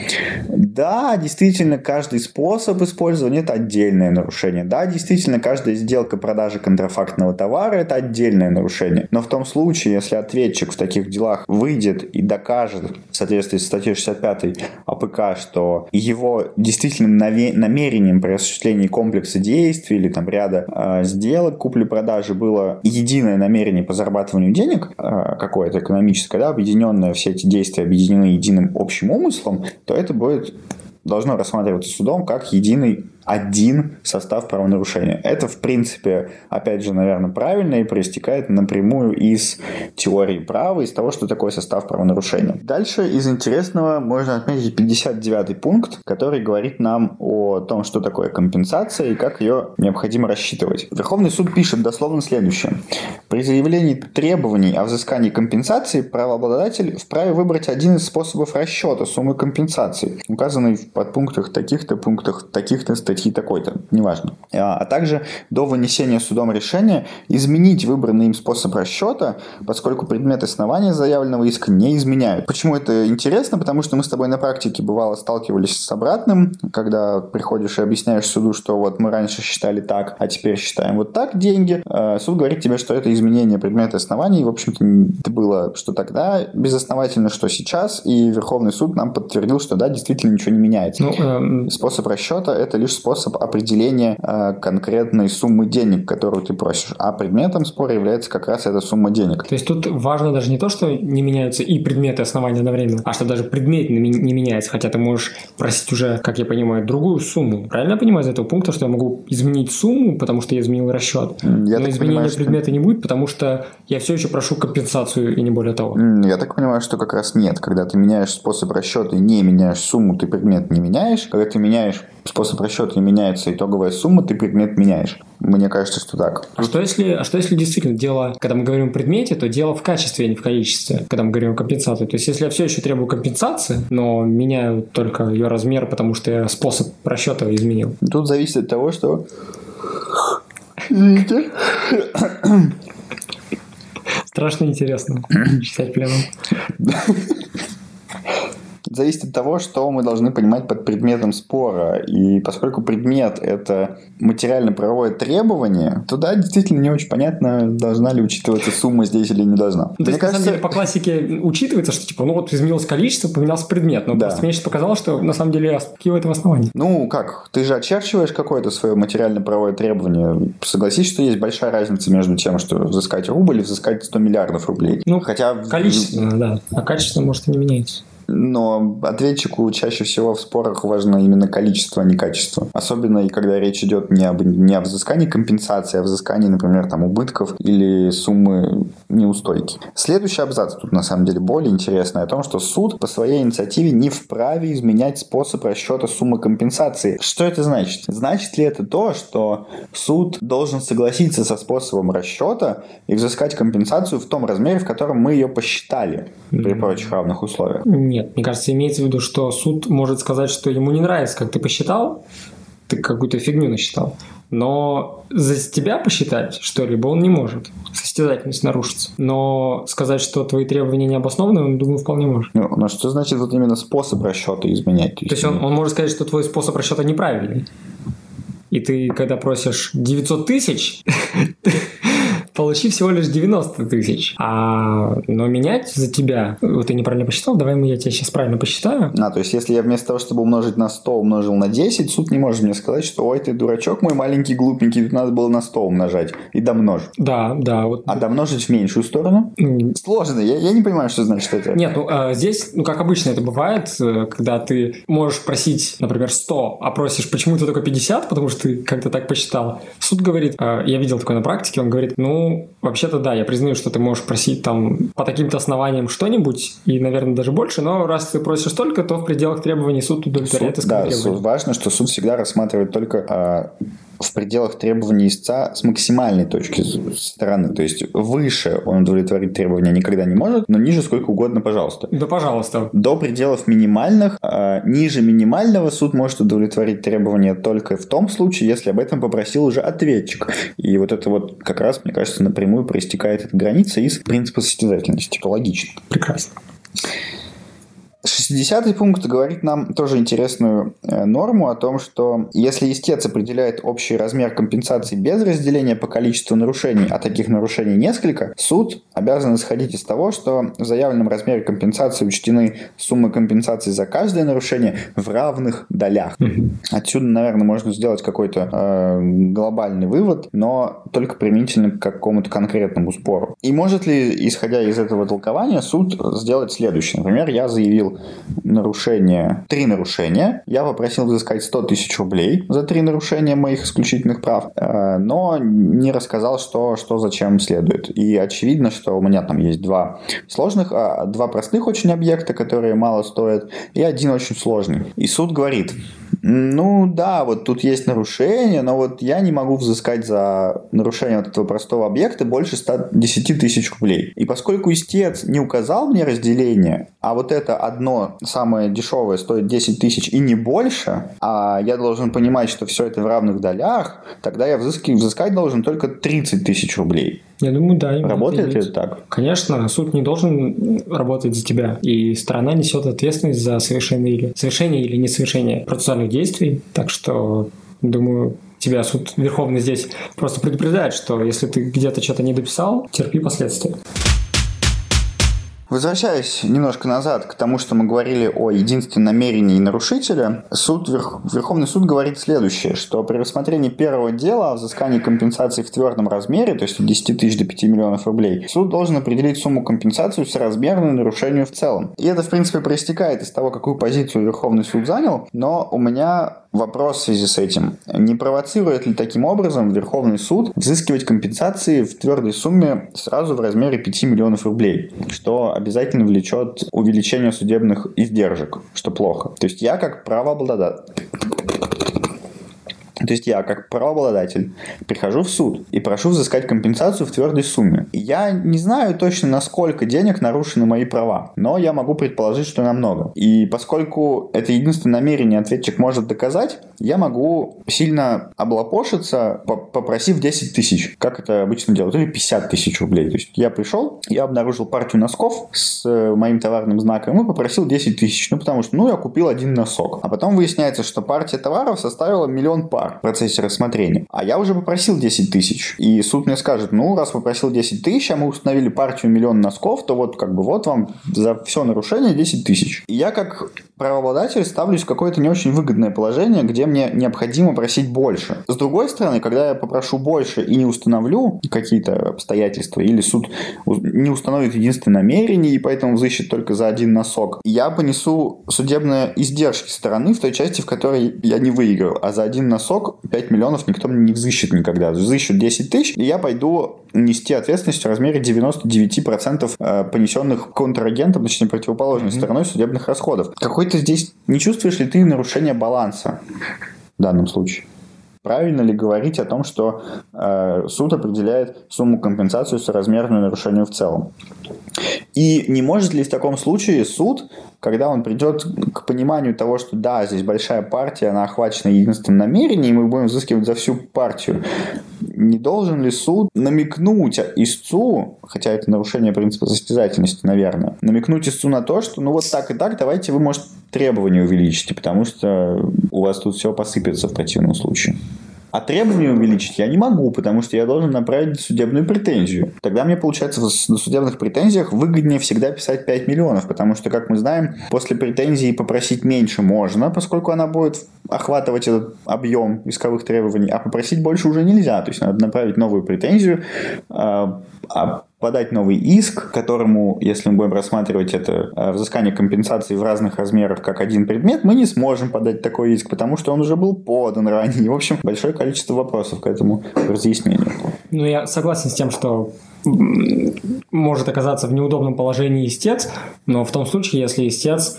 да, действительно, каждый способ использования – это отдельное нарушение. Да, действительно, каждая сделка продажи контрафактного товара – это отдельное нарушение. Но в том случае, если ответчик в таких делах выйдет и докажет в соответствии с статьей 65 АПК, что его действительным намерением при осуществлении комплекса действий или там ряда э, сделок купли-продажи было единое намерение по зарабатыванию денег, э, какое-то экономическое, да, объединенное, все эти действия объединены единым общим умыслом, то это будет должно рассматриваться судом как единый один состав правонарушения. Это, в принципе, опять же, наверное, правильно и проистекает напрямую из теории права, из того, что такое состав правонарушения. Дальше из интересного можно отметить 59 пункт, который говорит нам о том, что такое компенсация и как ее необходимо рассчитывать. Верховный суд пишет дословно следующее. При заявлении требований о взыскании компенсации правообладатель вправе выбрать один из способов расчета суммы компенсации, указанный в подпунктах таких-то пунктах таких-то статьи такой-то, неважно. А, а также до вынесения судом решения изменить выбранный им способ расчета, поскольку предмет основания заявленного иска не изменяют. Почему это интересно? Потому что мы с тобой на практике бывало сталкивались с обратным, когда приходишь и объясняешь суду, что вот мы раньше считали так, а теперь считаем вот так деньги. А, суд говорит тебе, что это изменение предмета оснований, в общем-то, это было что тогда безосновательно, что сейчас, и Верховный суд нам подтвердил, что да, действительно ничего не меняется. Ну, эм... Способ расчета – это лишь способ определения э, конкретной суммы денег, которую ты просишь. А предметом спора является как раз эта сумма денег. То есть тут важно даже не то, что не меняются и предметы основания одновременно, а что даже предмет не меняется, хотя ты можешь просить уже, как я понимаю, другую сумму. Правильно я понимаю из этого пункта, что я могу изменить сумму, потому что я изменил расчет, я но изменения понимаю, предмета что... не будет, потому что я все еще прошу компенсацию и не более того. Я так понимаю, что как раз нет. Когда ты меняешь способ расчета и не меняешь сумму, ты предмет не меняешь. Когда ты меняешь способ расчета не меняется, итоговая сумма, ты предмет меняешь. Мне кажется, что так. А что если, а что если действительно дело, когда мы говорим о предмете, то дело в качестве, а не в количестве, когда мы говорим о компенсации. То есть, если я все еще требую компенсации, но меняю только ее размер, потому что я способ расчета изменил. Тут зависит от того, что... Страшно интересно читать пленум [LAUGHS] зависит от того, что мы должны понимать под предметом спора. И поскольку предмет – это материально-правовое требование, то да, действительно не очень понятно, должна ли учитываться сумма здесь или не должна. То Мне есть, кажется... на самом деле, по классике учитывается, что типа, ну вот изменилось количество, поменялся предмет. Но да. просто мне сейчас показалось, что на самом деле какие в этом основания. Ну, как? Ты же очерчиваешь какое-то свое материально-правовое требование. Согласись, что есть большая разница между тем, что взыскать рубль и взыскать 100 миллиардов рублей. Ну, хотя... Количественно, да. А качество, может, и не меняется но ответчику чаще всего в спорах важно именно количество, а не качество. Особенно когда речь идет не, об, не о взыскании компенсации, а о взыскании, например, там, убытков или суммы неустойки. Следующий абзац тут на самом деле более интересный о том, что суд по своей инициативе не вправе изменять способ расчета суммы компенсации. Что это значит? Значит ли это то, что суд должен согласиться со способом расчета и взыскать компенсацию в том размере, в котором мы ее посчитали при прочих равных условиях? Нет нет. Мне кажется, имеется в виду, что суд может сказать, что ему не нравится, как ты посчитал, ты какую-то фигню насчитал. Но за тебя посчитать что-либо он не может. Состязательность нарушится. Но сказать, что твои требования не обоснованы, он, думаю, вполне может. Ну, но что значит вот именно способ расчета изменять? То есть он, он может сказать, что твой способ расчета неправильный. И ты, когда просишь 900 тысяч, [LAUGHS] получи всего лишь 90 тысяч. А, но менять за тебя, вот ты неправильно посчитал, давай я тебя сейчас правильно посчитаю. А, то есть если я вместо того, чтобы умножить на 100, умножил на 10, суд не может мне сказать, что ой, ты дурачок мой маленький, глупенький, тут надо было на 100 умножать и домножить. Да, да. Вот. А домножить в меньшую сторону? Mm. Сложно, я, я не понимаю, что значит это. Нет, ну а, здесь, ну как обычно это бывает, э, когда ты можешь просить, например, 100, а просишь почему-то только 50, потому что ты как-то так посчитал. Суд говорит, а, я видел такое на практике, он говорит, ну Ну, вообще-то да, я признаю, что ты можешь просить там по таким-то основаниям что-нибудь, и, наверное, даже больше, но раз ты просишь столько, то в пределах требований суд удовлетворяет суд, Да, суд, важно, что суд всегда рассматривает только а, в пределах требований истца с максимальной точки стороны. То есть выше он удовлетворить требования никогда не может, но ниже сколько угодно, пожалуйста. Да, пожалуйста. До пределов минимальных, а ниже минимального суд может удовлетворить требования только в том случае, если об этом попросил уже ответчик. И вот это вот как раз, мне кажется, напрямую проистекает эта граница из принципа состязательности. Логично. Прекрасно. 60-й пункт говорит нам тоже интересную э, норму о том, что если истец определяет общий размер компенсации без разделения по количеству нарушений, а таких нарушений несколько, суд обязан исходить из того, что в заявленном размере компенсации учтены суммы компенсации за каждое нарушение в равных долях. Отсюда, наверное, можно сделать какой-то э, глобальный вывод, но только применительно к какому-то конкретному спору. И может ли, исходя из этого толкования, суд сделать следующее? Например, я заявил нарушение, три нарушения. Я попросил взыскать 100 тысяч рублей за три нарушения моих исключительных прав, э, но не рассказал, что, что зачем следует. И очевидно, что у меня там есть два сложных, а два простых очень объекта, которые мало стоят, и один очень сложный. И суд говорит, ну да, вот тут есть нарушение, но вот я не могу взыскать за нарушение вот этого простого объекта больше 110 тысяч рублей. И поскольку истец не указал мне разделение, а вот это одно самое дешевое стоит 10 тысяч и не больше, а я должен понимать, что все это в равных долях, тогда я взыски, взыскать должен только 30 тысяч рублей. Я думаю, да. Работает ли это так? Конечно, суд не должен работать за тебя, и сторона несет ответственность за совершение или, совершение или несовершение процессуальных действий, так что, думаю, тебя суд Верховный здесь просто предупреждает, что если ты где-то что-то не дописал, терпи последствия. Возвращаясь немножко назад к тому, что мы говорили о единственном намерении нарушителя, суд, Верх, Верховный суд говорит следующее, что при рассмотрении первого дела о взыскании компенсации в твердом размере, то есть от 10 тысяч до 5 миллионов рублей, суд должен определить сумму компенсации соразмерную нарушению в целом. И это, в принципе, проистекает из того, какую позицию Верховный суд занял, но у меня Вопрос в связи с этим. Не провоцирует ли таким образом Верховный суд взыскивать компенсации в твердой сумме сразу в размере 5 миллионов рублей, что обязательно влечет увеличение судебных издержек, что плохо. То есть я как правообладатель то есть я, как правообладатель, прихожу в суд и прошу взыскать компенсацию в твердой сумме. Я не знаю точно, насколько денег нарушены мои права, но я могу предположить, что намного. И поскольку это единственное намерение ответчик может доказать, я могу сильно облапошиться, попросив 10 тысяч, как это обычно делают, или 50 тысяч рублей. То есть я пришел, я обнаружил партию носков с э, моим товарным знаком и попросил 10 тысяч, ну потому что, ну, я купил один носок. А потом выясняется, что партия товаров составила миллион пар в процессе рассмотрения. А я уже попросил 10 тысяч. И суд мне скажет, ну, раз попросил 10 тысяч, а мы установили партию миллион носков, то вот как бы вот вам за все нарушение 10 тысяч. И я как правообладатель ставлюсь в какое-то не очень выгодное положение, где мне необходимо просить больше. С другой стороны, когда я попрошу больше и не установлю какие-то обстоятельства, или суд не установит единственное намерение, и поэтому взыщет только за один носок, я понесу судебные издержки стороны в той части, в которой я не выиграл. А за один носок срок 5 миллионов никто мне не взыщет никогда. Взыщут 10 тысяч, и я пойду нести ответственность в размере 99% э, понесенных контрагентом, точнее противоположной mm-hmm. стороной судебных расходов. Какой-то здесь не чувствуешь ли ты нарушение баланса в данном случае? Правильно ли говорить о том, что э, суд определяет сумму компенсации соразмерную нарушению в целом? И не может ли в таком случае суд, когда он придет к пониманию того, что да, здесь большая партия, она охвачена единственным намерением, и мы будем взыскивать за всю партию, не должен ли суд намекнуть истцу, хотя это нарушение принципа состязательности, наверное, намекнуть истцу на то, что ну вот так и так, давайте вы, может, требования увеличите, потому что у вас тут все посыпется в противном случае. А требования увеличить я не могу, потому что я должен направить судебную претензию. Тогда мне, получается, на судебных претензиях выгоднее всегда писать 5 миллионов, потому что, как мы знаем, после претензии попросить меньше можно, поскольку она будет охватывать этот объем исковых требований, а попросить больше уже нельзя. То есть надо направить новую претензию, а, а подать новый иск, которому, если мы будем рассматривать это э, взыскание компенсации в разных размерах как один предмет, мы не сможем подать такой иск, потому что он уже был подан ранее. В общем, большое количество вопросов к этому разъяснению. Ну, я согласен с тем, что может оказаться в неудобном положении истец, но в том случае, если истец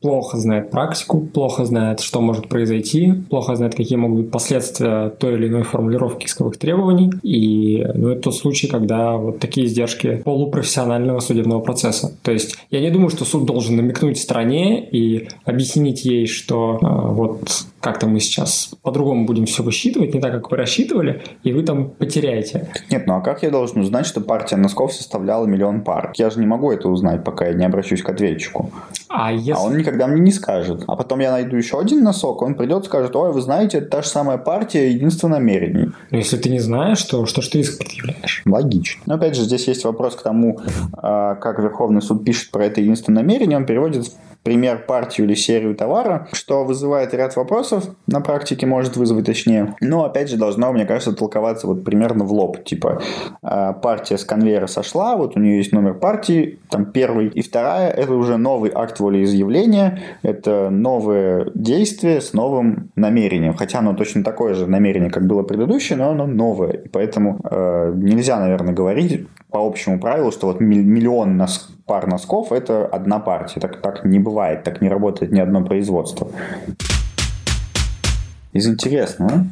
плохо знает практику, плохо знает, что может произойти, плохо знает, какие могут быть последствия той или иной формулировки исковых требований. И ну, это тот случай, когда вот такие издержки полупрофессионального судебного процесса. То есть я не думаю, что суд должен намекнуть стране и объяснить ей, что э, вот как-то мы сейчас по-другому будем все высчитывать, не так, как вы рассчитывали, и вы там потеряете. Нет, ну а как я должен узнать, что партия носков составляла миллион пар? Я же не могу это узнать, пока я не обращусь к ответчику. А, если... а он никогда мне не скажет. А потом я найду еще один носок, он придет и скажет, ой, вы знаете, это та же самая партия, единство намерений. Но если ты не знаешь, то что ж ты иск предъявляешь? Логично. Но опять же, здесь есть вопрос к тому, а, как Верховный суд пишет про это единство намерений. Он переводит пример, партию или серию товара, что вызывает ряд вопросов, на практике может вызвать точнее. Но, опять же, должно, мне кажется, толковаться вот примерно в лоб. Типа, а, партия с конвейера сошла, вот у нее есть номер партии, там первый, и вторая, это уже новый акт волеизъявления, это новое действие с новым намерением. Хотя оно точно такое же намерение, как было предыдущее, но оно новое. И поэтому э, нельзя, наверное, говорить по общему правилу, что вот миллион нос, пар носков – это одна партия. Так, так не бывает, так не работает ни одно производство. Из интересного,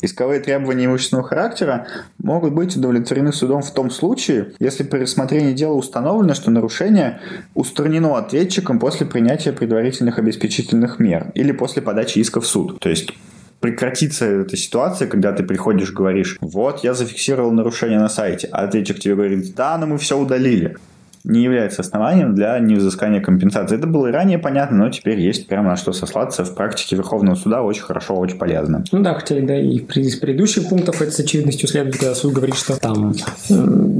Исковые требования имущественного характера могут быть удовлетворены судом в том случае, если при рассмотрении дела установлено, что нарушение устранено ответчиком после принятия предварительных обеспечительных мер или после подачи иска в суд. То есть прекратится эта ситуация, когда ты приходишь, говоришь, вот, я зафиксировал нарушение на сайте, а ответчик тебе говорит, да, но мы все удалили не является основанием для невзыскания компенсации. Это было и ранее понятно, но теперь есть прямо на что сослаться. В практике Верховного суда очень хорошо, очень полезно. Ну да, хотя да, и из предыдущих пунктов это с очевидностью следует, когда суд говорит, что там,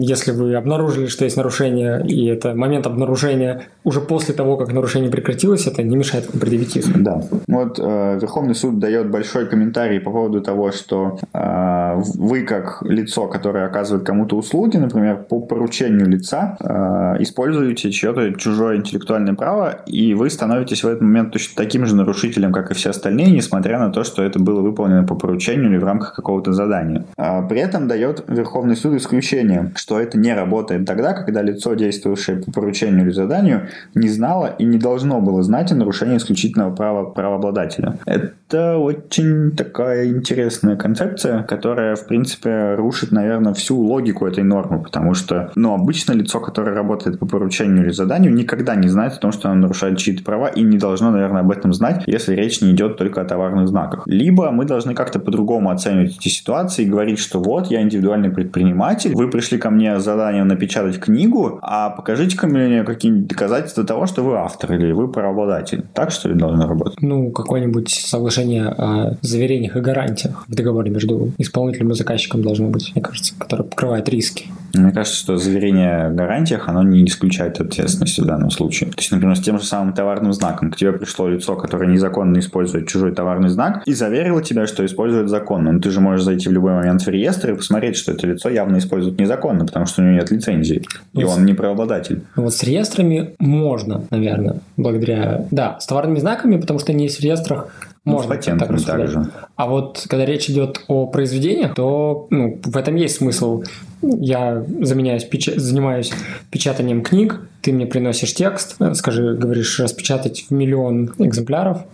если вы обнаружили, что есть нарушение, и это момент обнаружения уже после того, как нарушение прекратилось, это не мешает вам предъявить иск. Да. Вот э, Верховный суд дает большой комментарий по поводу того, что э, вы как лицо, которое оказывает кому-то услуги, например, по поручению лица, э, используете чье-то чужое интеллектуальное право, и вы становитесь в этот момент точно таким же нарушителем, как и все остальные, несмотря на то, что это было выполнено по поручению или в рамках какого-то задания. А при этом дает Верховный суд исключение, что это не работает тогда, когда лицо, действующее по поручению или заданию, не знало и не должно было знать о нарушении исключительного права правообладателя. Это очень такая интересная концепция, которая, в принципе, рушит, наверное, всю логику этой нормы, потому что, ну, обычно лицо, которое работает работает по поручению или заданию, никогда не знает о том, что она нарушает чьи-то права и не должно, наверное, об этом знать, если речь не идет только о товарных знаках. Либо мы должны как-то по-другому оценивать эти ситуации и говорить, что вот, я индивидуальный предприниматель, вы пришли ко мне с заданием напечатать книгу, а покажите-ка мне какие-нибудь доказательства того, что вы автор или вы правообладатель. Так, что ли, должно работать? Ну, какое-нибудь соглашение о заверениях и гарантиях в договоре между исполнителем и заказчиком должно быть, мне кажется, которое покрывает риски. Мне кажется, что заверение о гарантиях, оно не исключает ответственности в данном случае. То есть, например, с тем же самым товарным знаком. К тебе пришло лицо, которое незаконно использует чужой товарный знак, и заверило тебя, что использует законно. Но ты же можешь зайти в любой момент в реестр и посмотреть, что это лицо явно использует незаконно, потому что у него нет лицензии, и он не правообладатель. Вот с реестрами можно, наверное, благодаря... Да, с товарными знаками, потому что они есть в реестрах, ну, можно с так также. А вот когда речь идет о произведениях, то ну, в этом есть смысл. Я заменяюсь, печ... занимаюсь печатанием книг, ты мне приносишь текст, скажи, говоришь, распечатать в миллион экземпляров,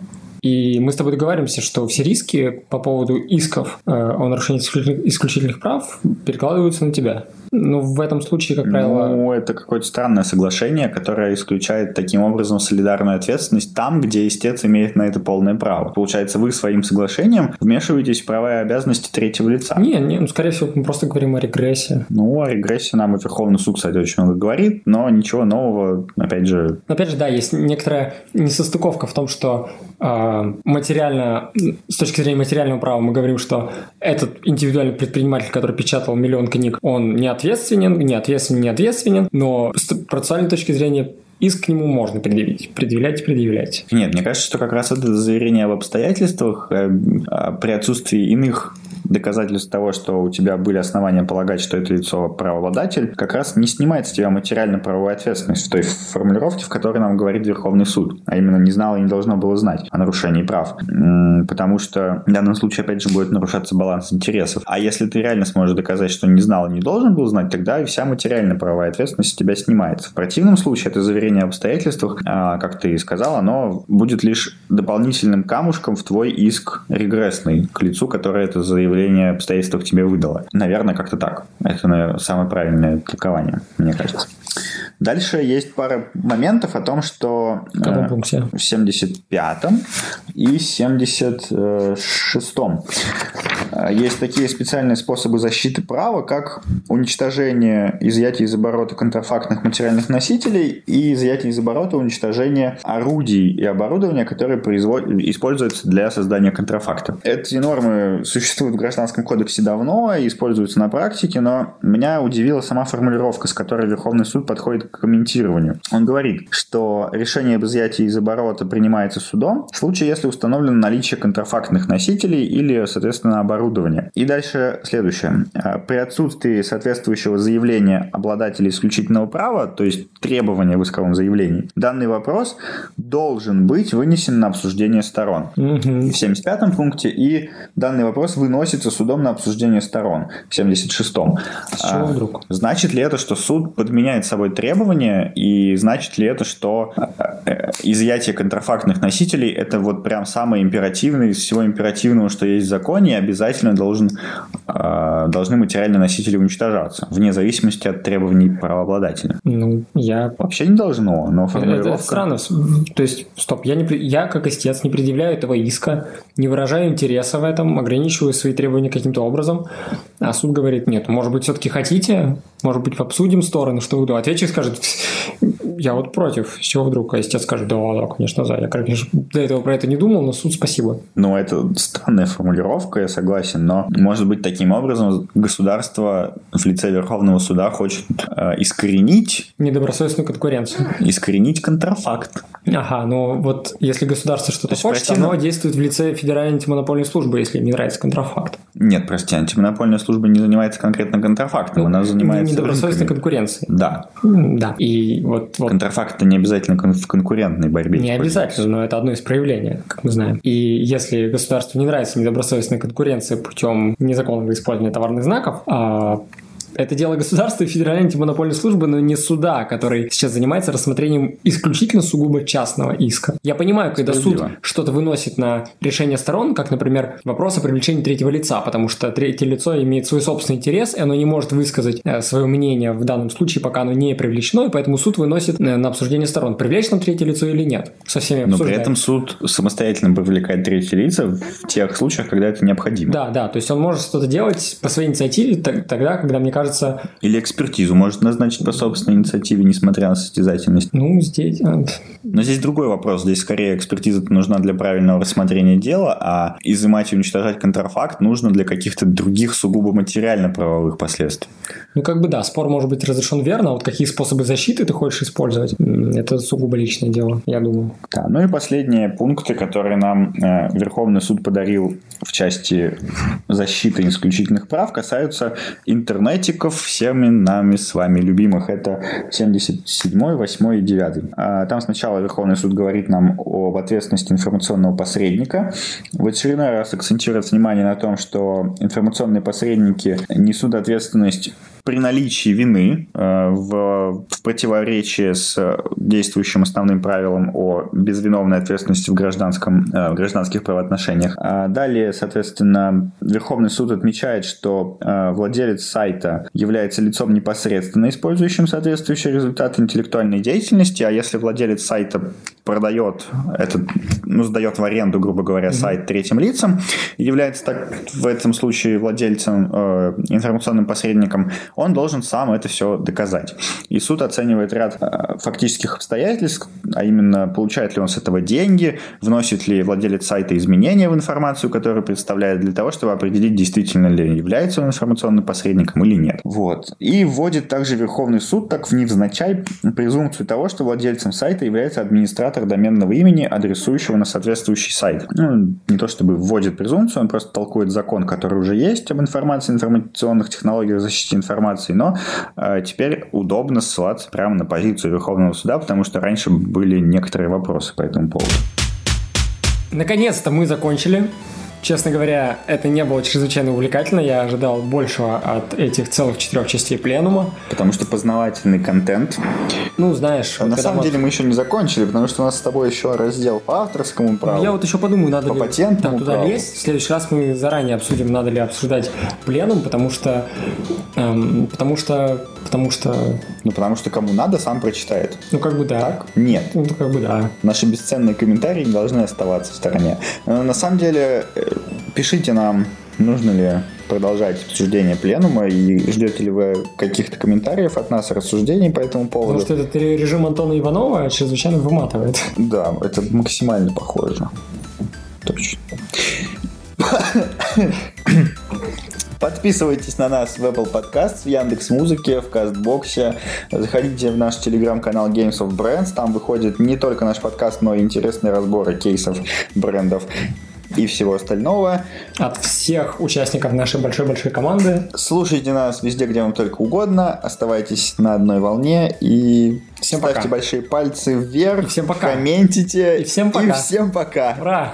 и мы с тобой договариваемся, что все риски по поводу исков э, о нарушении исключительных прав перекладываются на тебя. Ну, в этом случае, как правило... Ну, это какое-то странное соглашение, которое исключает таким образом солидарную ответственность там, где истец имеет на это полное право. Получается, вы своим соглашением вмешиваетесь в права и обязанности третьего лица. Не, не, ну, скорее всего, мы просто говорим о регрессии. Ну, о регрессии нам и Верховный суд, кстати, очень много говорит, но ничего нового, опять же... Опять же, да, есть некоторая несостыковка в том, что э, материально, с точки зрения материального права мы говорим, что этот индивидуальный предприниматель, который печатал миллион книг, он не ответственен, не ответственен, не ответственен, но с процессуальной точки зрения иск к нему можно предъявить. Предъявлять, предъявлять. Нет, мне кажется, что как раз это заверение об обстоятельствах э, при отсутствии иных доказательств того, что у тебя были основания полагать, что это лицо правообладатель, как раз не снимает с тебя материально-правовую ответственность в той формулировке, в которой нам говорит Верховный суд, а именно не знал и не должно было знать о нарушении прав. Потому что в данном случае, опять же, будет нарушаться баланс интересов. А если ты реально сможешь доказать, что не знал и не должен был знать, тогда и вся материально-правовая ответственность с тебя снимается. В противном случае это заверение об обстоятельствах, а, как ты сказал, оно будет лишь дополнительным камушком в твой иск регрессный к лицу, которое это заявление обстоятельствах тебе выдало. Наверное, как-то так. Это, наверное, самое правильное толкование, мне кажется. Дальше есть пара моментов о том, что в, каком э, пункте? в 75-м и 76-м э, есть такие специальные способы защиты права, как уничтожение, изъятие из оборота контрафактных материальных носителей и изъятие из оборота уничтожение орудий и оборудования, которые производ... используются для создания контрафакта. Эти нормы существуют в Гражданском кодексе давно и используются на практике, но меня удивила сама формулировка, с которой Верховный суд подходит к комментированию. Он говорит, что решение об изъятии из оборота принимается судом в случае, если установлено наличие контрафактных носителей или, соответственно, оборудования. И дальше следующее. А, при отсутствии соответствующего заявления обладателя исключительного права, то есть требования в исковом заявлении, данный вопрос должен быть вынесен на обсуждение сторон. Угу. В 75 пункте и данный вопрос выносится судом на обсуждение сторон в 76-м. С чего вдруг? Значит ли это, что суд подменяет собой требования, и значит ли это, что э, изъятие контрафактных носителей это вот прям самый императивный из всего императивного, что есть в законе, и обязательно должен, э, должны материальные носители уничтожаться, вне зависимости от требований правообладателя? Ну, я... Вообще не должно, но формулировка... Это странно. То есть, стоп, я, не, я как истец не предъявляю этого иска, не выражаю интереса в этом, ограничиваю свои требования каким-то образом, а суд говорит, нет, может быть, все-таки хотите, может быть, обсудим стороны, что вы Ответчик скажет, я вот против. С чего вдруг? А истец скажет, да, да, конечно, за. Я, конечно, до этого про это не думал, но суд спасибо. Ну, это странная формулировка, я согласен, но, может быть, таким образом государство в лице Верховного суда хочет э, искоренить... Недобросовестную конкуренцию. Искоренить контрафакт. Ага, ну вот если государство что-то хочет, противно... оно действует в лице Федеральной антимонопольной службы, если не нравится контрафакт. Нет, прости, антимонопольная служба не занимается конкретно контрафактом, ну, она занимается Недобросовестной конкуренцией. Да. Да. И вот, вот... Контрафакт это не обязательно в конкурентной борьбе. Не обязательно, но это одно из проявлений, как мы знаем. И если государству не нравится недобросовестная конкуренция путем незаконного использования товарных знаков, а это дело государства и Федеральной антимонопольной службы, но не суда, который сейчас занимается рассмотрением исключительно сугубо частного иска. Я понимаю, когда суд что-то выносит на решение сторон, как, например, вопрос о привлечении третьего лица, потому что третье лицо имеет свой собственный интерес, и оно не может высказать э, свое мнение в данном случае, пока оно не привлечено, и поэтому суд выносит э, на обсуждение сторон, привлечь нам третье лицо или нет. Со всеми Но при этом суд самостоятельно привлекает третье лицо в тех случаях, когда это необходимо. Да, да, то есть он может что-то делать по своей инициативе тогда, когда, мне кажется, кажется... Или экспертизу может назначить по собственной инициативе, несмотря на состязательность. Ну, здесь... А, Но здесь другой вопрос. Здесь скорее экспертиза нужна для правильного рассмотрения дела, а изымать и уничтожать контрафакт нужно для каких-то других сугубо материально-правовых последствий. Ну, как бы да, спор может быть разрешен верно, а вот какие способы защиты ты хочешь использовать, это сугубо личное дело, я думаю. Да, ну и последние пункты, которые нам э, Верховный суд подарил в части защиты исключительных прав, касаются интернетиков всеми нами с вами любимых. Это 77, 8 и 9. А, там сначала Верховный суд говорит нам об ответственности информационного посредника. В очередной раз акцентирует внимание на том, что информационные посредники несут ответственность при наличии вины э, в, в противоречии с действующим основным правилом о безвиновной ответственности в, гражданском, э, в гражданских правоотношениях. А далее, соответственно, Верховный суд отмечает, что э, владелец сайта является лицом непосредственно использующим соответствующие результаты интеллектуальной деятельности, а если владелец сайта продает этот, ну, сдает в аренду, грубо говоря, сайт третьим лицам, является так в этом случае владельцем, э, информационным посредником, он должен сам это все доказать. И суд оценивает ряд э, фактических обстоятельств, а именно, получает ли он с этого деньги, вносит ли владелец сайта изменения в информацию, которую представляет, для того, чтобы определить, действительно ли является он информационным посредником или нет. Вот. И вводит также Верховный суд так в невзначай презумпцию того, что владельцем сайта является администратор доменного имени, адресующего на соответствующий сайт. Ну, не то чтобы вводит презумпцию, он просто толкует закон, который уже есть об информации, информационных технологиях защите информации, но э, теперь удобно ссылаться прямо на позицию Верховного суда, потому что раньше были некоторые вопросы по этому поводу. Наконец-то мы закончили. Честно говоря, это не было чрезвычайно увлекательно. Я ожидал большего от этих целых четырех частей пленума. Потому что познавательный контент. Ну, знаешь... А на самом вот... деле мы еще не закончили, потому что у нас с тобой еще раздел по авторскому праву. Я вот еще подумаю, надо по ли патентному да, туда праву. лезть. В следующий раз мы заранее обсудим, надо ли обсуждать пленум, потому что... Эм, потому что... Потому что... Ну, потому что кому надо, сам прочитает. Ну, как бы да. Так? Нет. Ну, как бы да. Наши бесценные комментарии не должны оставаться в стороне. Но на самом деле, э, пишите нам, нужно ли продолжать обсуждение пленума и ждете ли вы каких-то комментариев от нас, рассуждений по этому поводу. Потому что этот режим Антона Иванова чрезвычайно выматывает. Да, это максимально похоже. Точно. [LAUGHS] Подписывайтесь на нас в Apple Podcast, в Яндекс Музыке, в Кастбоксе. Заходите в наш телеграм-канал Games of Brands. Там выходит не только наш подкаст, но и интересные разборы кейсов брендов и всего остального. От всех участников нашей большой-большой команды. Слушайте нас везде, где вам только угодно. Оставайтесь на одной волне и всем ставьте пока. большие пальцы вверх. И всем пока. Комментите. И всем пока. И всем пока. Ура!